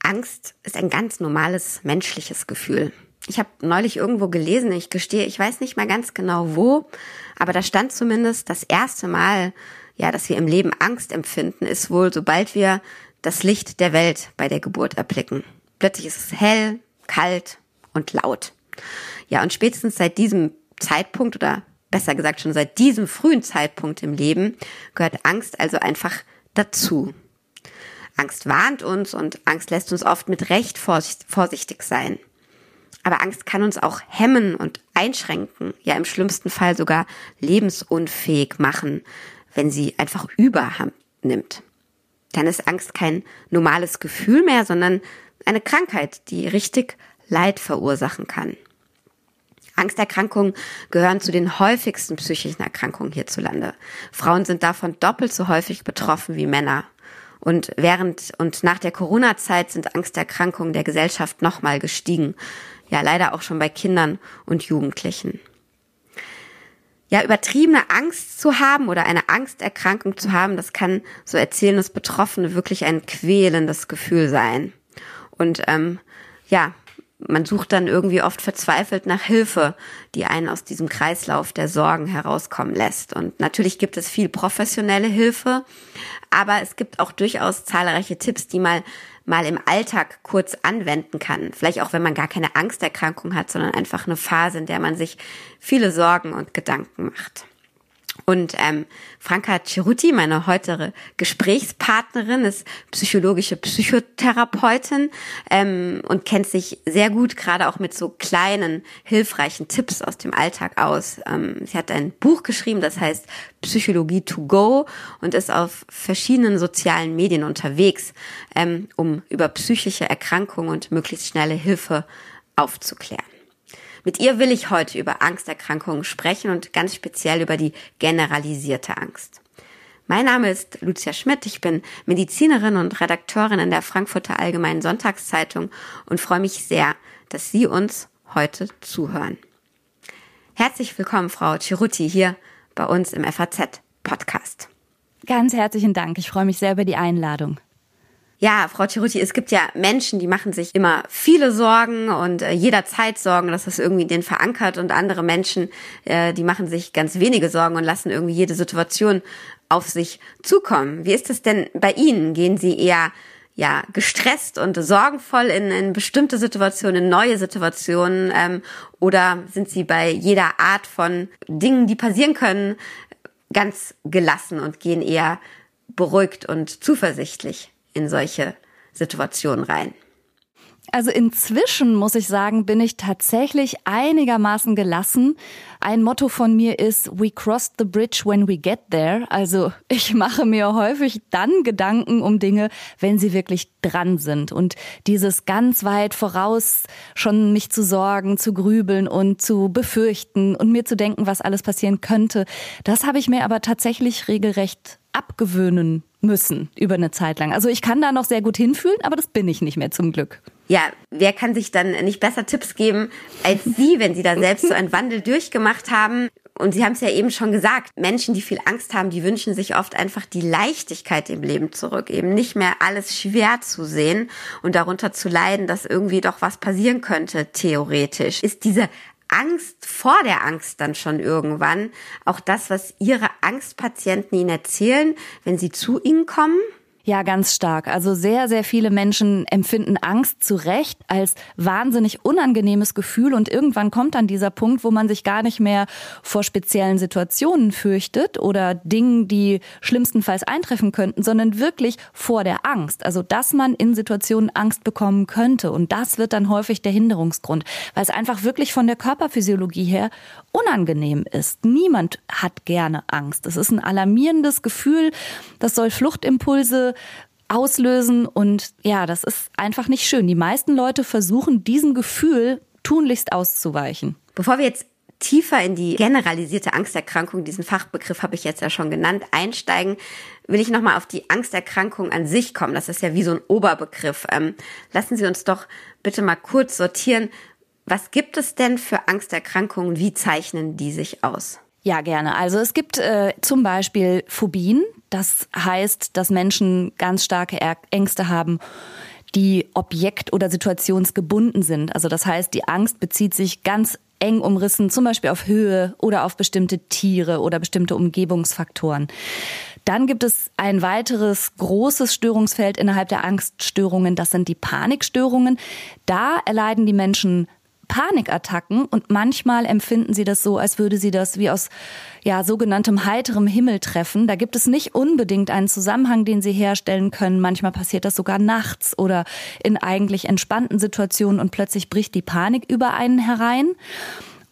Angst ist ein ganz normales menschliches Gefühl. Ich habe neulich irgendwo gelesen, ich gestehe, ich weiß nicht mal ganz genau wo, aber da stand zumindest das erste Mal, ja, dass wir im Leben Angst empfinden, ist wohl, sobald wir das Licht der Welt bei der Geburt erblicken. Plötzlich ist es hell, kalt und laut. Ja, und spätestens seit diesem Zeitpunkt oder besser gesagt schon seit diesem frühen Zeitpunkt im Leben gehört Angst also einfach dazu. Angst warnt uns und Angst lässt uns oft mit Recht vorsichtig sein. Aber Angst kann uns auch hemmen und einschränken, ja im schlimmsten Fall sogar lebensunfähig machen, wenn sie einfach überhand nimmt. Dann ist Angst kein normales Gefühl mehr, sondern eine Krankheit, die richtig Leid verursachen kann. Angsterkrankungen gehören zu den häufigsten psychischen Erkrankungen hierzulande. Frauen sind davon doppelt so häufig betroffen wie Männer. Und während und nach der Corona-Zeit sind Angsterkrankungen der Gesellschaft nochmal gestiegen. Ja, leider auch schon bei Kindern und Jugendlichen. Ja, übertriebene Angst zu haben oder eine Angsterkrankung zu haben, das kann, so erzählen es Betroffene, wirklich ein quälendes Gefühl sein. Und ähm, ja, man sucht dann irgendwie oft verzweifelt nach Hilfe, die einen aus diesem Kreislauf der Sorgen herauskommen lässt. Und natürlich gibt es viel professionelle Hilfe, aber es gibt auch durchaus zahlreiche Tipps, die man mal im Alltag kurz anwenden kann. Vielleicht auch, wenn man gar keine Angsterkrankung hat, sondern einfach eine Phase, in der man sich viele Sorgen und Gedanken macht. Und ähm, Franka Ceruti, meine heutige Gesprächspartnerin, ist psychologische Psychotherapeutin ähm, und kennt sich sehr gut gerade auch mit so kleinen, hilfreichen Tipps aus dem Alltag aus. Ähm, sie hat ein Buch geschrieben, das heißt Psychologie to go und ist auf verschiedenen sozialen Medien unterwegs, ähm, um über psychische Erkrankungen und möglichst schnelle Hilfe aufzuklären. Mit ihr will ich heute über Angsterkrankungen sprechen und ganz speziell über die generalisierte Angst. Mein Name ist Lucia Schmidt, ich bin Medizinerin und Redakteurin in der Frankfurter Allgemeinen Sonntagszeitung und freue mich sehr, dass Sie uns heute zuhören. Herzlich willkommen, Frau Ciruti, hier bei uns im FAZ Podcast. Ganz herzlichen Dank. Ich freue mich sehr über die Einladung. Ja, Frau Ciruti, es gibt ja Menschen, die machen sich immer viele Sorgen und äh, jederzeit Sorgen, dass das irgendwie den verankert und andere Menschen, äh, die machen sich ganz wenige Sorgen und lassen irgendwie jede Situation auf sich zukommen. Wie ist es denn bei Ihnen? Gehen Sie eher ja gestresst und sorgenvoll in, in bestimmte Situationen, in neue Situationen ähm, oder sind Sie bei jeder Art von Dingen, die passieren können, ganz gelassen und gehen eher beruhigt und zuversichtlich in solche Situationen rein? Also inzwischen muss ich sagen, bin ich tatsächlich einigermaßen gelassen. Ein Motto von mir ist, we cross the bridge when we get there. Also ich mache mir häufig dann Gedanken um Dinge, wenn sie wirklich dran sind. Und dieses ganz weit voraus schon mich zu sorgen, zu grübeln und zu befürchten und mir zu denken, was alles passieren könnte, das habe ich mir aber tatsächlich regelrecht abgewöhnen müssen über eine Zeit lang. Also ich kann da noch sehr gut hinfühlen, aber das bin ich nicht mehr zum Glück. Ja, wer kann sich dann nicht besser Tipps geben als Sie, wenn Sie da selbst so einen Wandel durchgemacht haben? Und Sie haben es ja eben schon gesagt, Menschen, die viel Angst haben, die wünschen sich oft einfach die Leichtigkeit im Leben zurück, eben nicht mehr alles schwer zu sehen und darunter zu leiden, dass irgendwie doch was passieren könnte, theoretisch. Ist diese Angst vor der Angst dann schon irgendwann auch das, was Ihre Angstpatienten Ihnen erzählen, wenn Sie zu Ihnen kommen? Ja, ganz stark. Also sehr, sehr viele Menschen empfinden Angst zu Recht als wahnsinnig unangenehmes Gefühl und irgendwann kommt dann dieser Punkt, wo man sich gar nicht mehr vor speziellen Situationen fürchtet oder Dingen, die schlimmstenfalls eintreffen könnten, sondern wirklich vor der Angst. Also, dass man in Situationen Angst bekommen könnte und das wird dann häufig der Hinderungsgrund, weil es einfach wirklich von der Körperphysiologie her unangenehm ist. Niemand hat gerne Angst. Es ist ein alarmierendes Gefühl, das soll Fluchtimpulse auslösen und ja, das ist einfach nicht schön. Die meisten Leute versuchen diesem Gefühl tunlichst auszuweichen. Bevor wir jetzt tiefer in die generalisierte Angsterkrankung, diesen Fachbegriff habe ich jetzt ja schon genannt, einsteigen, will ich nochmal auf die Angsterkrankung an sich kommen. Das ist ja wie so ein Oberbegriff. Ähm, lassen Sie uns doch bitte mal kurz sortieren. Was gibt es denn für Angsterkrankungen? Wie zeichnen die sich aus? Ja, gerne. Also es gibt äh, zum Beispiel Phobien. Das heißt, dass Menschen ganz starke Ängste haben, die objekt- oder situationsgebunden sind. Also das heißt, die Angst bezieht sich ganz eng umrissen, zum Beispiel auf Höhe oder auf bestimmte Tiere oder bestimmte Umgebungsfaktoren. Dann gibt es ein weiteres großes Störungsfeld innerhalb der Angststörungen. Das sind die Panikstörungen. Da erleiden die Menschen Panikattacken und manchmal empfinden sie das so, als würde sie das wie aus ja sogenanntem heiterem Himmel treffen. Da gibt es nicht unbedingt einen Zusammenhang, den sie herstellen können. Manchmal passiert das sogar nachts oder in eigentlich entspannten Situationen und plötzlich bricht die Panik über einen herein.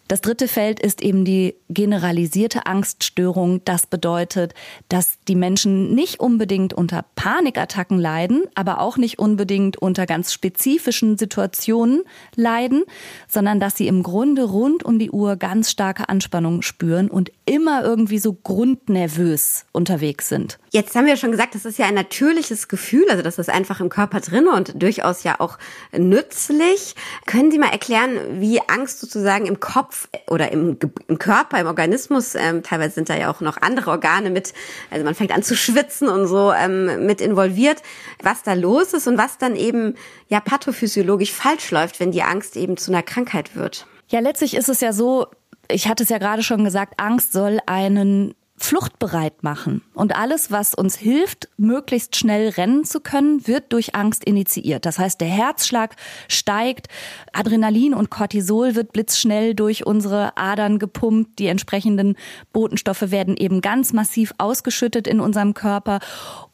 Das dritte Feld ist eben die generalisierte Angststörung. Das bedeutet, dass die Menschen nicht unbedingt unter Panikattacken leiden, aber auch nicht unbedingt unter ganz spezifischen Situationen leiden, sondern dass sie im Grunde rund um die Uhr ganz starke Anspannung spüren und immer irgendwie so grundnervös unterwegs sind. Jetzt haben wir schon gesagt, das ist ja ein natürliches Gefühl, also das ist einfach im Körper drin und durchaus ja auch nützlich. Können Sie mal erklären, wie Angst sozusagen im Kopf oder im, im Körper, im Organismus, ähm, teilweise sind da ja auch noch andere Organe mit, also man fängt an zu schwitzen und so ähm, mit involviert, was da los ist und was dann eben ja pathophysiologisch falsch läuft, wenn die Angst eben zu einer Krankheit wird. Ja, letztlich ist es ja so, ich hatte es ja gerade schon gesagt, Angst soll einen fluchtbereit machen. Und alles, was uns hilft, möglichst schnell rennen zu können, wird durch Angst initiiert. Das heißt, der Herzschlag steigt, Adrenalin und Cortisol wird blitzschnell durch unsere Adern gepumpt, die entsprechenden Botenstoffe werden eben ganz massiv ausgeschüttet in unserem Körper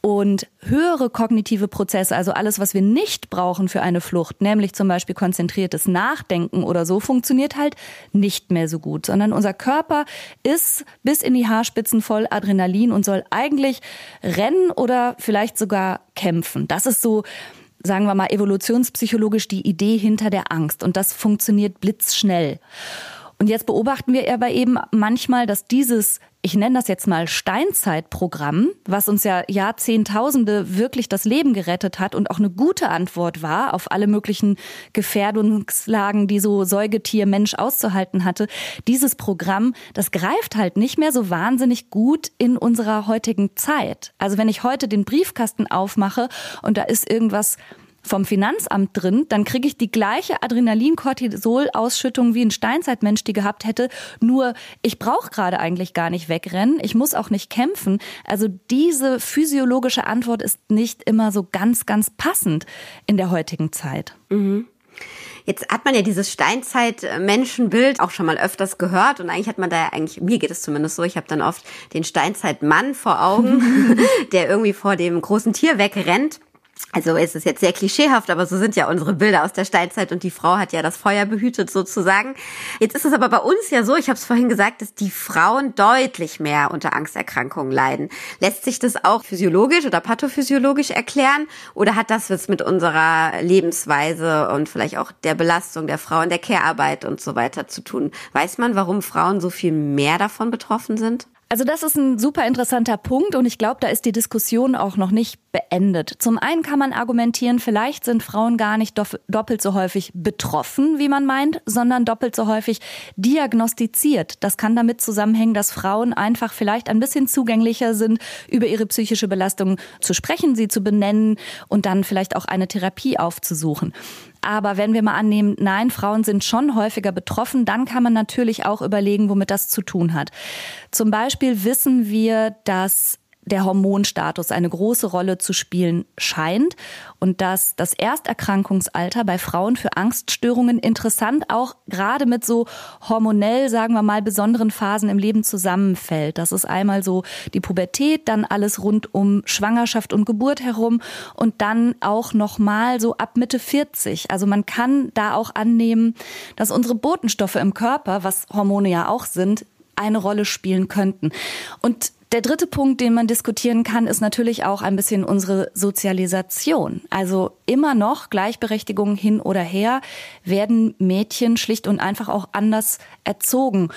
und höhere kognitive Prozesse, also alles, was wir nicht brauchen für eine Flucht, nämlich zum Beispiel konzentriertes Nachdenken oder so, funktioniert halt nicht mehr so gut, sondern unser Körper ist bis in die Haarspitzen voll Adrenalin und soll eigentlich rennen oder vielleicht sogar kämpfen. Das ist so sagen wir mal, evolutionspsychologisch die Idee hinter der Angst. Und das funktioniert blitzschnell. Und jetzt beobachten wir aber eben manchmal, dass dieses ich nenne das jetzt mal Steinzeitprogramm, was uns ja Jahrzehntausende wirklich das Leben gerettet hat und auch eine gute Antwort war auf alle möglichen Gefährdungslagen, die so Säugetier Mensch auszuhalten hatte. Dieses Programm, das greift halt nicht mehr so wahnsinnig gut in unserer heutigen Zeit. Also wenn ich heute den Briefkasten aufmache und da ist irgendwas vom Finanzamt drin, dann kriege ich die gleiche Adrenalin-Cortisol-Ausschüttung wie ein Steinzeitmensch die gehabt hätte. Nur ich brauche gerade eigentlich gar nicht wegrennen. Ich muss auch nicht kämpfen. Also diese physiologische Antwort ist nicht immer so ganz, ganz passend in der heutigen Zeit. Mhm. Jetzt hat man ja dieses Steinzeit-Menschenbild auch schon mal öfters gehört und eigentlich hat man da ja eigentlich, mir geht es zumindest so, ich habe dann oft den Steinzeitmann vor Augen, der irgendwie vor dem großen Tier wegrennt. Also ist es jetzt sehr klischeehaft, aber so sind ja unsere Bilder aus der Steinzeit und die Frau hat ja das Feuer behütet sozusagen. Jetzt ist es aber bei uns ja so, ich habe es vorhin gesagt, dass die Frauen deutlich mehr unter Angsterkrankungen leiden. Lässt sich das auch physiologisch oder pathophysiologisch erklären oder hat das was mit unserer Lebensweise und vielleicht auch der Belastung der Frau in der Care-Arbeit und so weiter zu tun? Weiß man, warum Frauen so viel mehr davon betroffen sind? Also das ist ein super interessanter Punkt und ich glaube, da ist die Diskussion auch noch nicht beendet. Zum einen kann man argumentieren, vielleicht sind Frauen gar nicht doppelt so häufig betroffen, wie man meint, sondern doppelt so häufig diagnostiziert. Das kann damit zusammenhängen, dass Frauen einfach vielleicht ein bisschen zugänglicher sind, über ihre psychische Belastung zu sprechen, sie zu benennen und dann vielleicht auch eine Therapie aufzusuchen. Aber wenn wir mal annehmen, nein, Frauen sind schon häufiger betroffen, dann kann man natürlich auch überlegen, womit das zu tun hat. Zum Beispiel wissen wir, dass der Hormonstatus eine große Rolle zu spielen scheint und dass das Ersterkrankungsalter bei Frauen für Angststörungen interessant auch gerade mit so hormonell, sagen wir mal, besonderen Phasen im Leben zusammenfällt. Das ist einmal so die Pubertät, dann alles rund um Schwangerschaft und Geburt herum und dann auch nochmal so ab Mitte 40. Also man kann da auch annehmen, dass unsere Botenstoffe im Körper, was Hormone ja auch sind, eine Rolle spielen könnten. Und der dritte Punkt, den man diskutieren kann, ist natürlich auch ein bisschen unsere Sozialisation. Also immer noch Gleichberechtigung hin oder her werden Mädchen schlicht und einfach auch anders erzogen.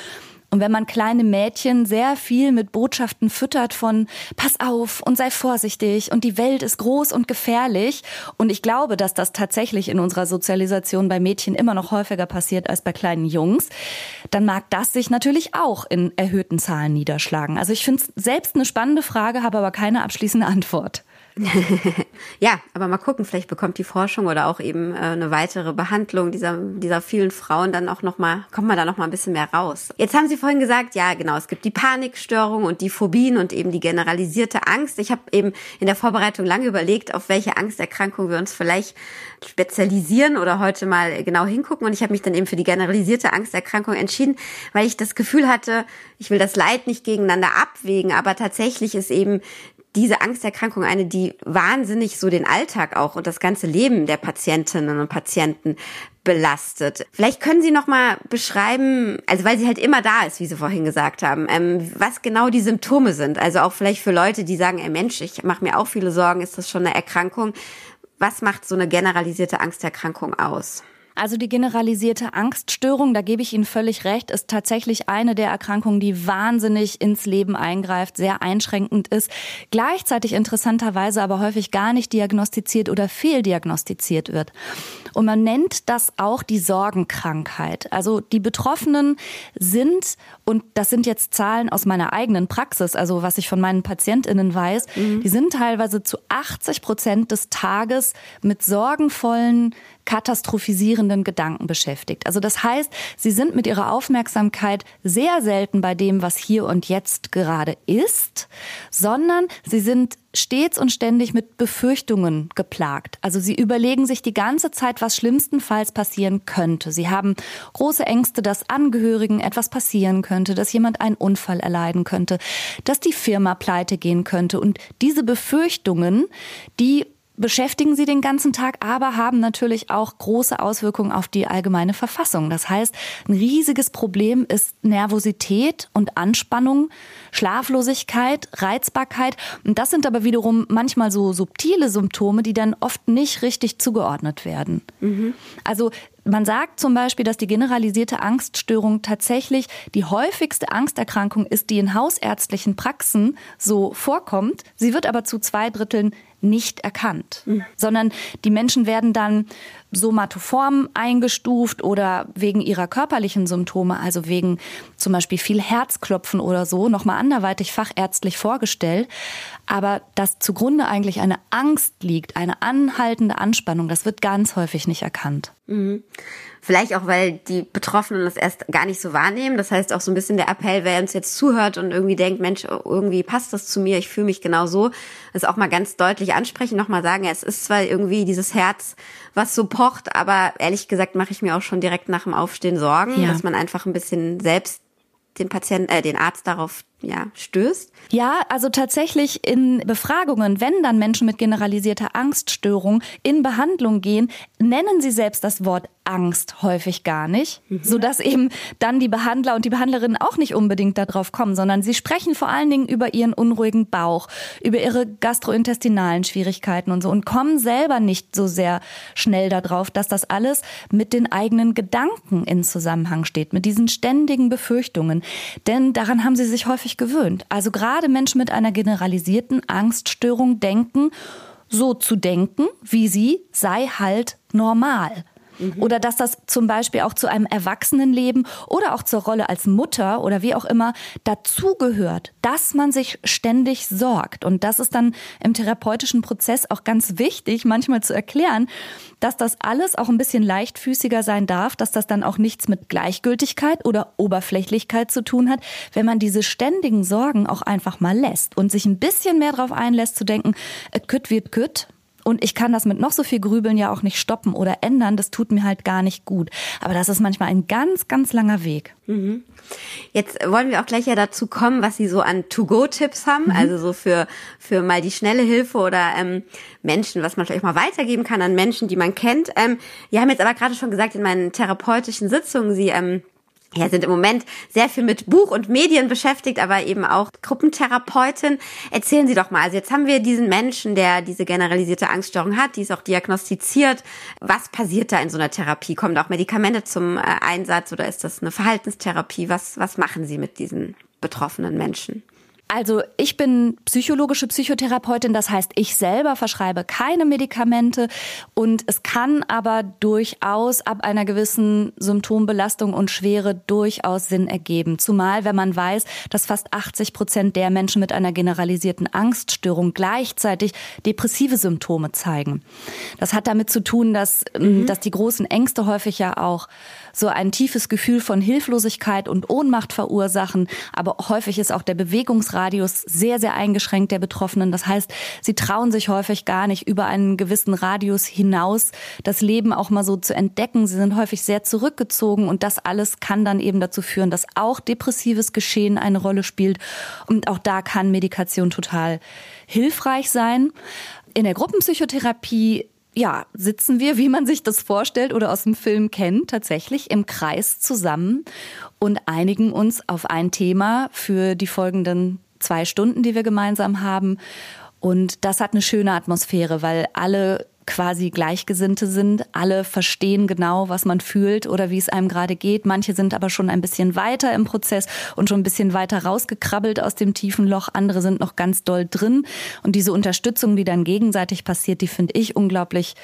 Und wenn man kleine Mädchen sehr viel mit Botschaften füttert von pass auf und sei vorsichtig und die Welt ist groß und gefährlich und ich glaube, dass das tatsächlich in unserer Sozialisation bei Mädchen immer noch häufiger passiert als bei kleinen Jungs, dann mag das sich natürlich auch in erhöhten Zahlen niederschlagen. Also ich finde es selbst eine spannende Frage, habe aber keine abschließende Antwort. ja, aber mal gucken, vielleicht bekommt die Forschung oder auch eben äh, eine weitere Behandlung dieser, dieser vielen Frauen dann auch nochmal, kommt man da nochmal ein bisschen mehr raus. Jetzt haben Sie vorhin gesagt, ja genau, es gibt die Panikstörung und die Phobien und eben die generalisierte Angst. Ich habe eben in der Vorbereitung lange überlegt, auf welche Angsterkrankung wir uns vielleicht spezialisieren oder heute mal genau hingucken. Und ich habe mich dann eben für die generalisierte Angsterkrankung entschieden, weil ich das Gefühl hatte, ich will das Leid nicht gegeneinander abwägen, aber tatsächlich ist eben diese Angsterkrankung eine, die wahnsinnig so den Alltag auch und das ganze Leben der Patientinnen und Patienten belastet. Vielleicht können Sie noch mal beschreiben, also weil sie halt immer da ist, wie Sie vorhin gesagt haben, ähm, was genau die Symptome sind. Also auch vielleicht für Leute, die sagen, ey Mensch, ich mache mir auch viele Sorgen, ist das schon eine Erkrankung? Was macht so eine generalisierte Angsterkrankung aus? Also die generalisierte Angststörung, da gebe ich Ihnen völlig recht, ist tatsächlich eine der Erkrankungen, die wahnsinnig ins Leben eingreift, sehr einschränkend ist, gleichzeitig interessanterweise aber häufig gar nicht diagnostiziert oder fehldiagnostiziert wird. Und man nennt das auch die Sorgenkrankheit. Also die Betroffenen sind, und das sind jetzt Zahlen aus meiner eigenen Praxis, also was ich von meinen PatientInnen weiß, mhm. die sind teilweise zu 80 Prozent des Tages mit sorgenvollen katastrophisierenden Gedanken beschäftigt. Also das heißt, sie sind mit ihrer Aufmerksamkeit sehr selten bei dem, was hier und jetzt gerade ist, sondern sie sind stets und ständig mit Befürchtungen geplagt. Also sie überlegen sich die ganze Zeit, was schlimmstenfalls passieren könnte. Sie haben große Ängste, dass Angehörigen etwas passieren könnte, dass jemand einen Unfall erleiden könnte, dass die Firma pleite gehen könnte. Und diese Befürchtungen, die beschäftigen sie den ganzen Tag, aber haben natürlich auch große Auswirkungen auf die allgemeine Verfassung. Das heißt, ein riesiges Problem ist Nervosität und Anspannung, Schlaflosigkeit, Reizbarkeit. Und das sind aber wiederum manchmal so subtile Symptome, die dann oft nicht richtig zugeordnet werden. Mhm. Also man sagt zum Beispiel, dass die generalisierte Angststörung tatsächlich die häufigste Angsterkrankung ist, die in hausärztlichen Praxen so vorkommt. Sie wird aber zu zwei Dritteln nicht erkannt, mhm. sondern die Menschen werden dann somatoform eingestuft oder wegen ihrer körperlichen Symptome, also wegen zum Beispiel viel Herzklopfen oder so, nochmal anderweitig fachärztlich vorgestellt. Aber dass zugrunde eigentlich eine Angst liegt, eine anhaltende Anspannung, das wird ganz häufig nicht erkannt. Mhm. Vielleicht auch, weil die Betroffenen das erst gar nicht so wahrnehmen. Das heißt auch so ein bisschen der Appell, wer uns jetzt zuhört und irgendwie denkt, Mensch, irgendwie passt das zu mir, ich fühle mich genau so, das auch mal ganz deutlich ansprechen, nochmal sagen, es ist zwar irgendwie dieses Herz, was so pocht, aber ehrlich gesagt mache ich mir auch schon direkt nach dem Aufstehen Sorgen, ja. dass man einfach ein bisschen selbst den Patienten, äh, den Arzt darauf ja, stößt? Ja, also tatsächlich in Befragungen, wenn dann Menschen mit generalisierter Angststörung in Behandlung gehen, nennen sie selbst das Wort Angst häufig gar nicht, mhm. so dass eben dann die Behandler und die Behandlerinnen auch nicht unbedingt darauf kommen, sondern sie sprechen vor allen Dingen über ihren unruhigen Bauch, über ihre gastrointestinalen Schwierigkeiten und so und kommen selber nicht so sehr schnell darauf, dass das alles mit den eigenen Gedanken in Zusammenhang steht, mit diesen ständigen Befürchtungen. Denn daran haben sie sich häufig gewöhnt. Also gerade Menschen mit einer generalisierten Angststörung denken, so zu denken, wie sie, sei halt normal. Mhm. Oder dass das zum Beispiel auch zu einem Erwachsenenleben oder auch zur Rolle als Mutter oder wie auch immer dazugehört, dass man sich ständig sorgt. Und das ist dann im therapeutischen Prozess auch ganz wichtig, manchmal zu erklären, dass das alles auch ein bisschen leichtfüßiger sein darf, dass das dann auch nichts mit Gleichgültigkeit oder Oberflächlichkeit zu tun hat, wenn man diese ständigen Sorgen auch einfach mal lässt und sich ein bisschen mehr darauf einlässt zu denken, kütt wird kütt, und ich kann das mit noch so viel Grübeln ja auch nicht stoppen oder ändern. Das tut mir halt gar nicht gut. Aber das ist manchmal ein ganz, ganz langer Weg. Mhm. Jetzt wollen wir auch gleich ja dazu kommen, was Sie so an To-Go-Tipps haben. Mhm. Also so für, für mal die schnelle Hilfe oder ähm, Menschen, was man vielleicht mal weitergeben kann an Menschen, die man kennt. Ähm, wir haben jetzt aber gerade schon gesagt, in meinen therapeutischen Sitzungen, Sie ähm, ja, sind im Moment sehr viel mit Buch und Medien beschäftigt, aber eben auch Gruppentherapeutin. Erzählen Sie doch mal, also jetzt haben wir diesen Menschen, der diese generalisierte Angststörung hat, die ist auch diagnostiziert. Was passiert da in so einer Therapie? Kommen da auch Medikamente zum äh, Einsatz oder ist das eine Verhaltenstherapie? Was, was machen Sie mit diesen betroffenen Menschen? Also ich bin psychologische Psychotherapeutin, das heißt, ich selber verschreibe keine Medikamente und es kann aber durchaus ab einer gewissen Symptombelastung und Schwere durchaus Sinn ergeben. Zumal, wenn man weiß, dass fast 80 Prozent der Menschen mit einer generalisierten Angststörung gleichzeitig depressive Symptome zeigen. Das hat damit zu tun, dass, mhm. dass die großen Ängste häufig ja auch so ein tiefes Gefühl von Hilflosigkeit und Ohnmacht verursachen. Aber häufig ist auch der Bewegungsradius sehr, sehr eingeschränkt der Betroffenen. Das heißt, sie trauen sich häufig gar nicht über einen gewissen Radius hinaus das Leben auch mal so zu entdecken. Sie sind häufig sehr zurückgezogen und das alles kann dann eben dazu führen, dass auch depressives Geschehen eine Rolle spielt. Und auch da kann Medikation total hilfreich sein. In der Gruppenpsychotherapie ja, sitzen wir, wie man sich das vorstellt oder aus dem Film kennt, tatsächlich im Kreis zusammen und einigen uns auf ein Thema für die folgenden zwei Stunden, die wir gemeinsam haben. Und das hat eine schöne Atmosphäre, weil alle quasi Gleichgesinnte sind. Alle verstehen genau, was man fühlt oder wie es einem gerade geht. Manche sind aber schon ein bisschen weiter im Prozess und schon ein bisschen weiter rausgekrabbelt aus dem tiefen Loch. Andere sind noch ganz doll drin. Und diese Unterstützung, die dann gegenseitig passiert, die finde ich unglaublich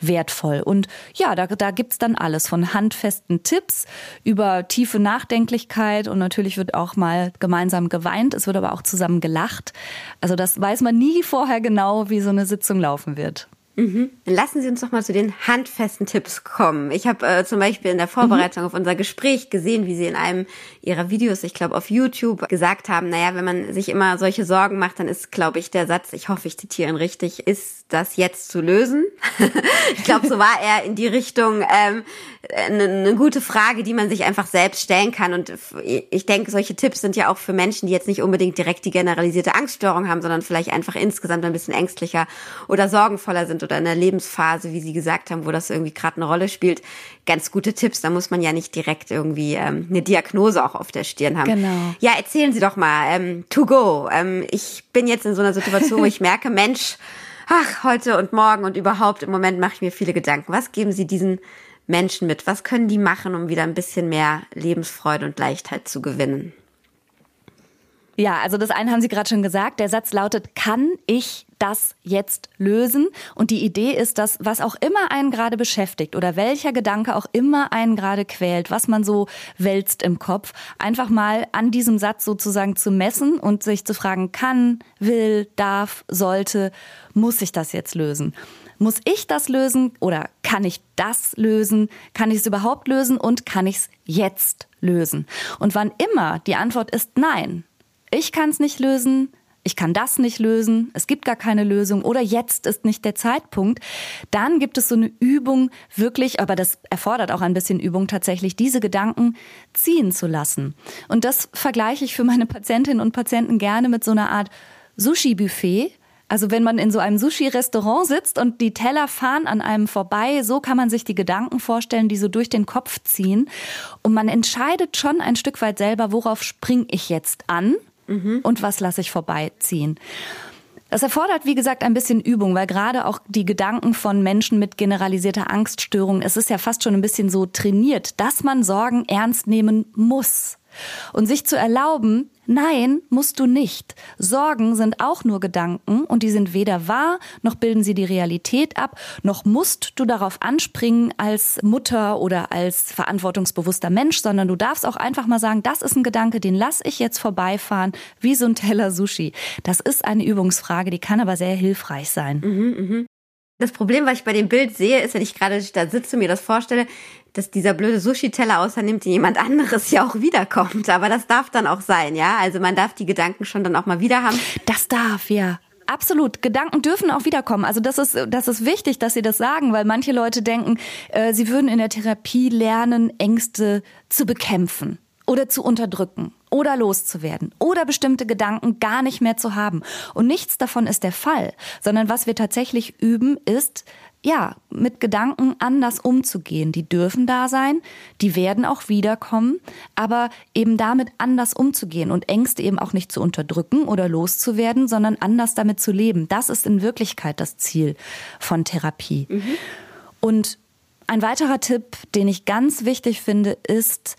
wertvoll. Und ja, da, da gibt's dann alles von handfesten Tipps über tiefe Nachdenklichkeit und natürlich wird auch mal gemeinsam geweint. Es wird aber auch zusammen gelacht. Also das weiß man nie vorher genau, wie so eine Sitzung laufen wird. Mhm. Lassen Sie uns doch mal zu den handfesten Tipps kommen. Ich habe äh, zum Beispiel in der Vorbereitung mhm. auf unser Gespräch gesehen, wie Sie in einem Ihrer Videos, ich glaube auf YouTube, gesagt haben, naja, wenn man sich immer solche Sorgen macht, dann ist, glaube ich, der Satz, ich hoffe, ich zitiere ihn richtig, ist das jetzt zu lösen? ich glaube, so war er in die Richtung ähm, eine, eine gute Frage, die man sich einfach selbst stellen kann. Und ich denke, solche Tipps sind ja auch für Menschen, die jetzt nicht unbedingt direkt die generalisierte Angststörung haben, sondern vielleicht einfach insgesamt ein bisschen ängstlicher oder sorgenvoller sind oder in der Lebensphase, wie Sie gesagt haben, wo das irgendwie gerade eine Rolle spielt. Ganz gute Tipps. Da muss man ja nicht direkt irgendwie ähm, eine Diagnose auch auf der Stirn haben. Genau. Ja, erzählen Sie doch mal. Ähm, to go. Ähm, ich bin jetzt in so einer Situation, wo ich merke, Mensch, ach, heute und morgen und überhaupt im Moment mache ich mir viele Gedanken. Was geben Sie diesen Menschen mit? Was können die machen, um wieder ein bisschen mehr Lebensfreude und Leichtheit zu gewinnen? Ja, also das eine haben Sie gerade schon gesagt. Der Satz lautet, kann ich das jetzt lösen? Und die Idee ist, dass was auch immer einen gerade beschäftigt oder welcher Gedanke auch immer einen gerade quält, was man so wälzt im Kopf, einfach mal an diesem Satz sozusagen zu messen und sich zu fragen, kann, will, darf, sollte, muss ich das jetzt lösen? Muss ich das lösen oder kann ich das lösen? Kann ich es überhaupt lösen und kann ich es jetzt lösen? Und wann immer die Antwort ist nein, ich kann es nicht lösen, ich kann das nicht lösen, es gibt gar keine Lösung oder jetzt ist nicht der Zeitpunkt, dann gibt es so eine Übung wirklich, aber das erfordert auch ein bisschen Übung tatsächlich, diese Gedanken ziehen zu lassen. Und das vergleiche ich für meine Patientinnen und Patienten gerne mit so einer Art Sushi-Buffet. Also wenn man in so einem Sushi-Restaurant sitzt und die Teller fahren an einem vorbei, so kann man sich die Gedanken vorstellen, die so durch den Kopf ziehen. Und man entscheidet schon ein Stück weit selber, worauf spring ich jetzt an mhm. und was lasse ich vorbeiziehen. Das erfordert, wie gesagt, ein bisschen Übung, weil gerade auch die Gedanken von Menschen mit generalisierter Angststörung, es ist ja fast schon ein bisschen so trainiert, dass man Sorgen ernst nehmen muss. Und sich zu erlauben, nein, musst du nicht. Sorgen sind auch nur Gedanken und die sind weder wahr, noch bilden sie die Realität ab, noch musst du darauf anspringen als Mutter oder als verantwortungsbewusster Mensch, sondern du darfst auch einfach mal sagen, das ist ein Gedanke, den lass ich jetzt vorbeifahren, wie so ein Teller Sushi. Das ist eine Übungsfrage, die kann aber sehr hilfreich sein. Mhm, mh. Das Problem, was ich bei dem Bild sehe, ist, wenn ich gerade da sitze und mir das vorstelle, dass dieser blöde Sushi-Teller außernimmt, den jemand anderes ja auch wiederkommt. Aber das darf dann auch sein, ja? Also man darf die Gedanken schon dann auch mal wieder haben. Das darf, ja. Absolut. Gedanken dürfen auch wiederkommen. Also das ist, das ist wichtig, dass Sie das sagen, weil manche Leute denken, äh, sie würden in der Therapie lernen, Ängste zu bekämpfen oder zu unterdrücken oder loszuwerden oder bestimmte Gedanken gar nicht mehr zu haben. Und nichts davon ist der Fall, sondern was wir tatsächlich üben, ist, ja, mit Gedanken anders umzugehen. Die dürfen da sein, die werden auch wiederkommen, aber eben damit anders umzugehen und Ängste eben auch nicht zu unterdrücken oder loszuwerden, sondern anders damit zu leben. Das ist in Wirklichkeit das Ziel von Therapie. Mhm. Und ein weiterer Tipp, den ich ganz wichtig finde, ist,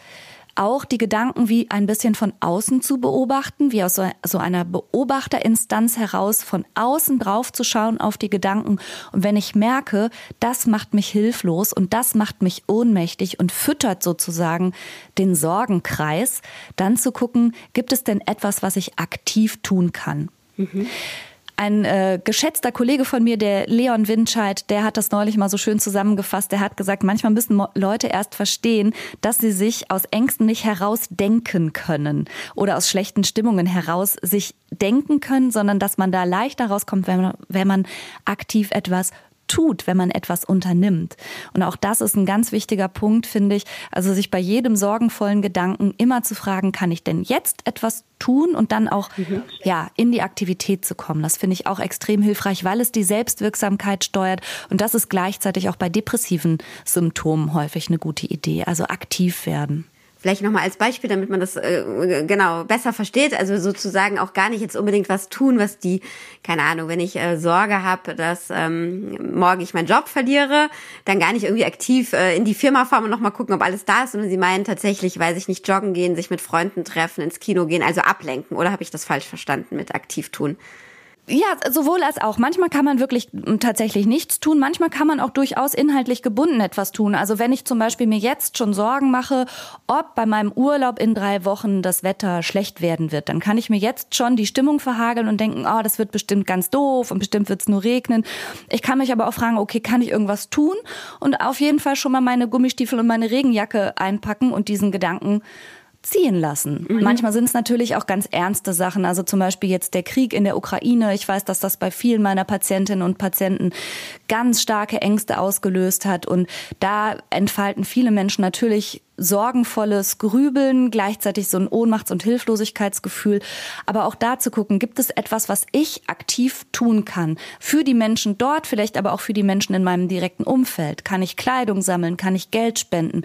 auch die Gedanken wie ein bisschen von außen zu beobachten, wie aus so, einer Beobachterinstanz heraus von außen drauf zu schauen auf die Gedanken. Und wenn ich merke, das macht mich hilflos und das macht mich ohnmächtig und füttert sozusagen den Sorgenkreis, dann zu gucken, gibt es denn etwas, was ich aktiv tun kann? Mhm. Ein äh, geschätzter Kollege von mir, der Leon Windscheid, der hat das neulich mal so schön zusammengefasst. Der hat gesagt, manchmal müssen Leute erst verstehen, dass sie sich aus Ängsten nicht herausdenken können oder aus schlechten Stimmungen heraus sich denken können, sondern dass man da leichter rauskommt, wenn man, wenn man aktiv etwas tut, wenn man etwas unternimmt. Und auch das ist ein ganz wichtiger Punkt, finde ich. Also sich bei jedem sorgenvollen Gedanken immer zu fragen, kann ich denn jetzt etwas tun und dann auch mhm. ja in die Aktivität zu kommen. Das finde ich auch extrem hilfreich, weil es die Selbstwirksamkeit steuert und das ist gleichzeitig auch bei depressiven Symptomen häufig eine gute Idee. Also aktiv werden. Vielleicht nochmal als Beispiel, damit man das äh, genau besser versteht. Also sozusagen auch gar nicht jetzt unbedingt was tun, was die, keine Ahnung, wenn ich äh, Sorge habe, dass ähm, morgen ich meinen Job verliere, dann gar nicht irgendwie aktiv äh, in die Firma fahren und nochmal gucken, ob alles da ist, sondern sie meinen tatsächlich, weiß ich nicht, joggen gehen, sich mit Freunden treffen, ins Kino gehen, also ablenken. Oder habe ich das falsch verstanden mit aktiv tun? Ja, sowohl als auch. Manchmal kann man wirklich hm, tatsächlich nichts tun. Manchmal kann man auch durchaus inhaltlich gebunden etwas tun. Also wenn ich zum Beispiel mir jetzt schon Sorgen mache, ob bei meinem Urlaub in drei Wochen das Wetter schlecht werden wird, dann kann ich mir jetzt schon die Stimmung verhageln und denken, oh, das wird bestimmt ganz doof und bestimmt wird es nur regnen. Ich kann mich aber auch fragen, okay, kann ich irgendwas tun? Und auf jeden Fall schon mal meine Gummistiefel und meine Regenjacke einpacken und diesen Gedanken ziehen lassen. Mhm. Manchmal sind es natürlich auch ganz ernste Sachen, also zum Beispiel jetzt der Krieg in der Ukraine. Ich weiß, dass das bei vielen meiner Patientinnen und Patienten ganz starke Ängste ausgelöst hat und da entfalten viele Menschen natürlich sorgenvolles Grübeln, gleichzeitig so ein Ohnmachts- und Hilflosigkeitsgefühl. Aber auch da zu gucken, gibt es etwas, was ich aktiv tun kann? Für die Menschen dort, vielleicht aber auch für die Menschen in meinem direkten Umfeld. Kann ich Kleidung sammeln? Kann ich Geld spenden?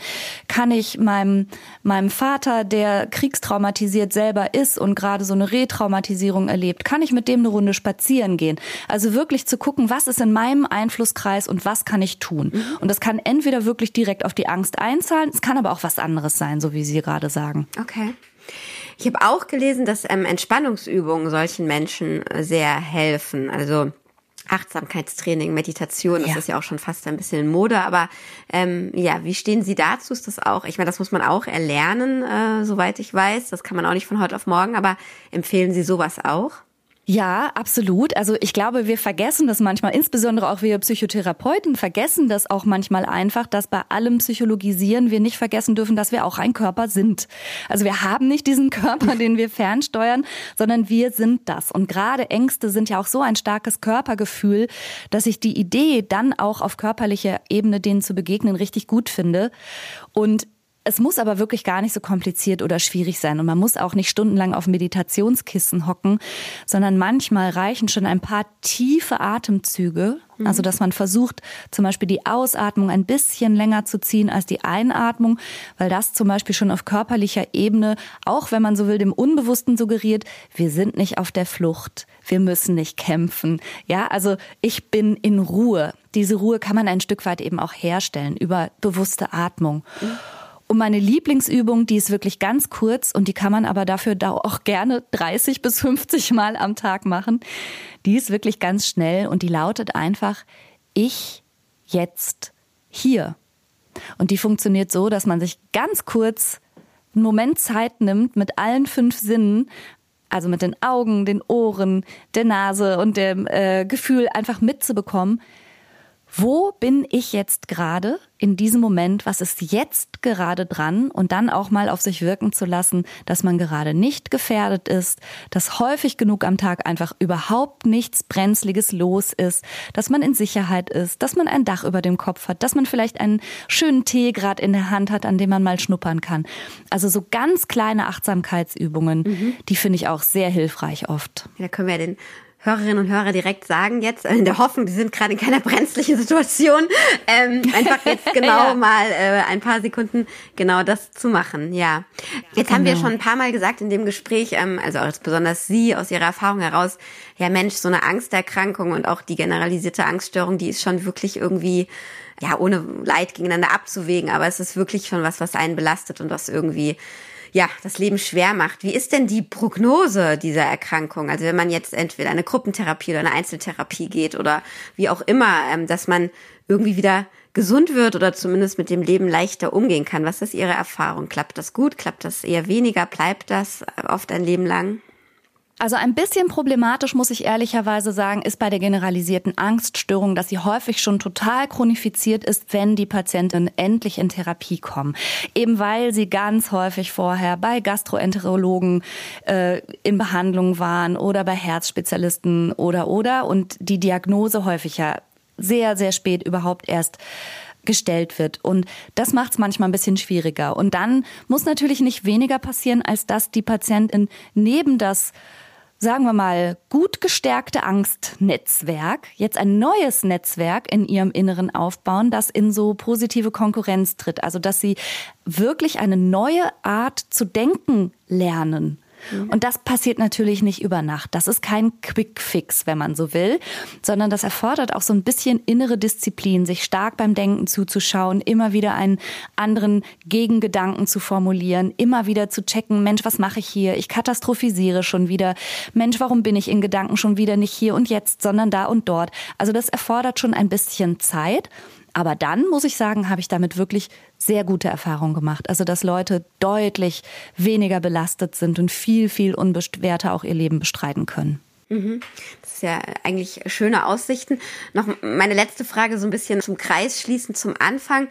Kann ich meinem, meinem Vater, der kriegstraumatisiert selber ist und gerade so eine Retraumatisierung erlebt, kann ich mit dem eine Runde spazieren gehen? Also wirklich zu gucken, was ist in meinem Einflusskreis und was kann ich tun? Mhm. Und das kann entweder wirklich direkt auf die Angst einzahlen, es kann aber auch was anderes sein, so wie Sie gerade sagen. Okay. Ich habe auch gelesen, dass ähm, Entspannungsübungen solchen Menschen äh, sehr helfen. Also Achtsamkeitstraining, Meditation, das ja. ist ja auch schon fast ein bisschen Mode, aber ähm, ja, wie stehen Sie dazu? Ist das auch, ich meine, das muss man auch erlernen, äh, soweit ich weiß. Das kann man auch nicht von heute auf morgen, aber empfehlen Sie sowas auch? Ja, absolut. Also ich glaube, wir vergessen das manchmal, insbesondere auch wir Psychotherapeuten vergessen das auch manchmal einfach, dass bei allem Psychologisieren wir nicht vergessen dürfen, dass wir auch ein Körper sind. Also wir haben nicht diesen Körper, den wir fernsteuern, sondern wir sind das. Und gerade Ängste sind ja auch so ein starkes Körpergefühl, dass ich die Idee, dann auch auf körperlicher Ebene denen zu begegnen, richtig gut finde. Und es muss aber wirklich gar nicht so kompliziert oder schwierig sein und man muss auch nicht stundenlang auf Meditationskissen hocken, sondern manchmal reichen schon ein paar tiefe Atemzüge, mhm. also dass man versucht, zum Beispiel die Ausatmung ein bisschen länger zu ziehen als die Einatmung, weil das zum Beispiel schon auf körperlicher Ebene, auch wenn man so will, dem Unbewussten suggeriert, wir sind nicht auf der Flucht, wir müssen nicht kämpfen. Ja, also ich bin in Ruhe. Diese Ruhe kann man ein Stück weit eben auch herstellen über bewusste Atmung. Mhm. Und meine Lieblingsübung, die ist wirklich ganz kurz und die kann man aber dafür auch gerne 30 bis 50 Mal am Tag machen. Die ist wirklich ganz schnell und die lautet einfach, ich jetzt hier. Und die funktioniert so, dass man sich ganz kurz einen Moment Zeit nimmt, mit allen fünf Sinnen also mit den Augen, den Ohren, der Nase und dem äh, Gefühl einfach mitzubekommen, wo bin ich jetzt gerade in diesem Moment? Was ist jetzt gerade dran? Und dann auch mal auf sich wirken zu lassen, dass man gerade nicht gefährdet ist, dass häufig genug am Tag einfach überhaupt nichts Brenzliges los ist, dass man in Sicherheit ist, dass man ein Dach über dem Kopf hat, dass man vielleicht einen schönen Tee gerade in der Hand hat, an dem man mal schnuppern kann. Also so ganz kleine Achtsamkeitsübungen, mhm. die finde ich auch sehr hilfreich oft. Da können wir den Hörerinnen und Hörer direkt sagen jetzt, in der Hoffnung, die sind gerade in keiner brenzlichen Situation, ähm, einfach jetzt genau ja. mal äh, ein paar Sekunden genau das zu machen. Ja, jetzt genau. haben wir genau. schon ein paar Mal gesagt in dem Gespräch, ähm, also auch besonders Sie aus Ihrer Erfahrung heraus, ja Mensch, so eine Angsterkrankung und auch die generalisierte Angststörung, die ist schon wirklich irgendwie ja, ohne Leid gegeneinander abzuwägen, aber es ist wirklich schon was, was einen belastet und was irgendwie ja, das Leben schwer macht. Wie ist denn die Prognose dieser Erkrankung? Also wenn man jetzt entweder eine Gruppentherapie oder eine Einzeltherapie geht oder wie auch immer, ähm, dass man irgendwie wieder gesund wird oder zumindest mit dem Leben leichter umgehen kann. Was ist Ihre Erfahrung? Klappt das gut? Klappt das eher weniger? Bleibt das oft ein Leben lang? Also ein bisschen problematisch, muss ich ehrlicherweise sagen, ist bei der generalisierten Angststörung, dass sie häufig schon total chronifiziert ist, wenn die Patienten endlich in Therapie kommen. Eben weil sie ganz häufig vorher bei Gastroenterologen äh, in Behandlung waren oder bei Herzspezialisten oder oder und die Diagnose häufig ja sehr, sehr spät überhaupt erst gestellt wird. Und das macht es manchmal ein bisschen schwieriger. Und dann muss natürlich nicht weniger passieren, als dass die Patientin neben das sagen wir mal, gut gestärkte Angstnetzwerk jetzt ein neues Netzwerk in ihrem Inneren aufbauen, das in so positive Konkurrenz tritt. Also, dass sie wirklich eine neue Art zu denken lernen. Mhm. Und das passiert natürlich nicht über Nacht. Das ist kein Quick Fix, wenn man so will, sondern das erfordert auch so ein bisschen innere Disziplin, sich stark beim Denken zuzuschauen, immer wieder einen anderen Gegengedanken zu formulieren, immer wieder zu checken, Mensch, was mache ich hier? Ich katastrophisiere schon wieder. Mensch, warum bin ich in Gedanken schon wieder nicht hier und jetzt, sondern da und dort? Also das erfordert schon ein bisschen Zeit. Aber dann, muss ich sagen, habe ich damit wirklich sehr gute Erfahrungen gemacht. Also, dass Leute deutlich weniger belastet sind und viel, viel unbeschwerter auch ihr Leben bestreiten können. Mhm. Das ist ja eigentlich schöne Aussichten. Noch meine letzte Frage so ein bisschen zum Kreis schließen, zum Anfang.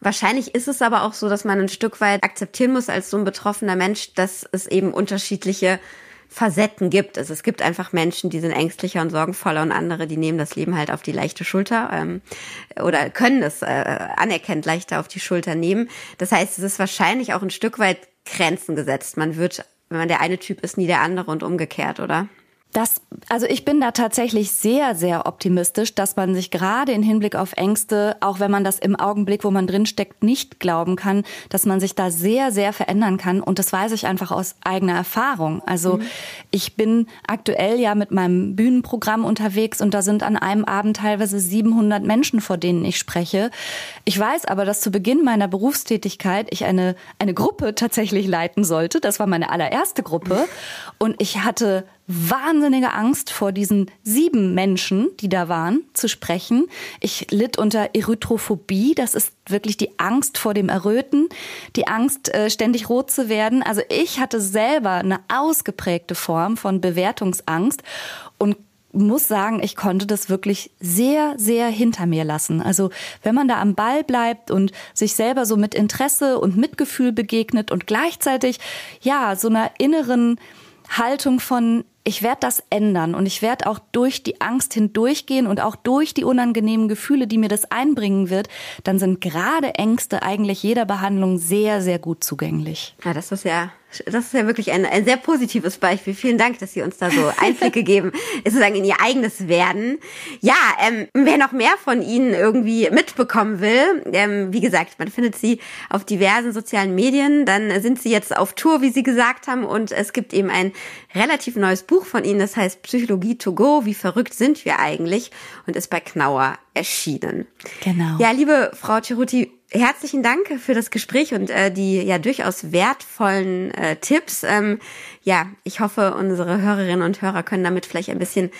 Wahrscheinlich ist es aber auch so, dass man ein Stück weit akzeptieren muss als so ein betroffener Mensch, dass es eben unterschiedliche Facetten gibt. Also es gibt einfach Menschen, die sind ängstlicher und sorgenvoller und andere, die nehmen das Leben halt auf die leichte Schulter ähm, oder können es äh, anerkennt leichter auf die Schulter nehmen. Das heißt, es ist wahrscheinlich auch ein Stück weit Grenzen gesetzt. Man wird, wenn man der eine Typ ist, nie der andere und umgekehrt, oder? Das, also ich bin da tatsächlich sehr, sehr optimistisch, dass man sich gerade in Hinblick auf Ängste, auch wenn man das im Augenblick, wo man drinsteckt, nicht glauben kann, dass man sich da sehr, sehr verändern kann. Und das weiß ich einfach aus eigener Erfahrung. Also mhm. ich bin aktuell ja mit meinem Bühnenprogramm unterwegs und da sind an einem Abend teilweise 700 Menschen, vor denen ich spreche. Ich weiß aber, dass zu Beginn meiner Berufstätigkeit ich eine, eine Gruppe tatsächlich leiten sollte. Das war meine allererste Gruppe. Und ich hatte wahnsinnige Angst vor diesen sieben Menschen, die da waren, zu sprechen. Ich litt unter Erythrophobie. Das ist wirklich die Angst vor dem Erröten, die Angst, äh, ständig rot zu werden. Also ich hatte selber eine ausgeprägte Form von Bewertungsangst und muss sagen, ich konnte das wirklich sehr, sehr hinter mir lassen. Also wenn man da am Ball bleibt und sich selber so mit Interesse und Mitgefühl begegnet und gleichzeitig ja so einer inneren Haltung von ich werde das ändern und ich werde auch durch die Angst hindurchgehen und auch durch die unangenehmen Gefühle, die mir das einbringen wird, dann sind gerade Ängste eigentlich jeder Behandlung sehr, sehr gut zugänglich. Ja, das ist ja das ist ja wirklich ein, ein sehr positives Beispiel. Vielen Dank, dass Sie uns da so Einblicke geben, sozusagen in Ihr eigenes Werden. Ja, ähm, wer noch mehr von Ihnen irgendwie mitbekommen will, ähm, wie gesagt, man findet Sie auf diversen sozialen Medien. Dann sind Sie jetzt auf Tour, wie Sie gesagt haben, und es gibt eben ein relativ neues Buch von Ihnen, das heißt Psychologie to go. Wie verrückt sind wir eigentlich? Und ist bei Knauer erschienen. Genau. Ja, liebe Frau Ceruti, herzlichen Dank für das Gespräch und äh, die ja durchaus wertvollen äh, Tipps. Ähm, ja, ich hoffe, unsere Hörerinnen und Hörer können damit vielleicht ein bisschen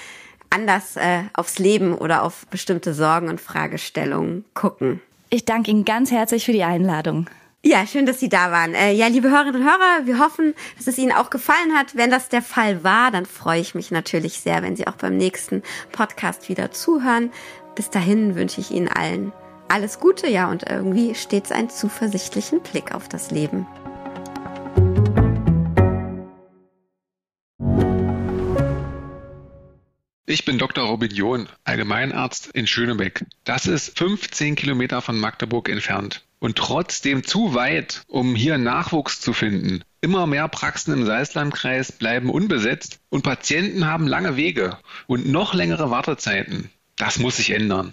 anders äh, aufs Leben oder auf bestimmte Sorgen und Fragestellungen gucken. Ich danke Ihnen ganz herzlich für die Einladung. Ja, schön, dass Sie da waren. Äh, ja, liebe Hörerinnen und Hörer, wir hoffen, dass es Ihnen auch gefallen hat. Wenn das der Fall war, dann freue ich mich natürlich sehr, wenn Sie auch beim nächsten Podcast wieder zuhören. Bis dahin wünsche ich Ihnen allen alles Gute, ja, und irgendwie stets einen zuversichtlichen Blick auf das Leben. Ich bin Dr. Robin John, Allgemeinarzt in Schönebeck. Das ist 15 Kilometer von Magdeburg entfernt und trotzdem zu weit, um hier Nachwuchs zu finden Immer mehr Praxen im Salzlandkreis bleiben unbesetzt und Patienten haben lange Wege und noch längere Wartezeiten. Das muss sich ändern.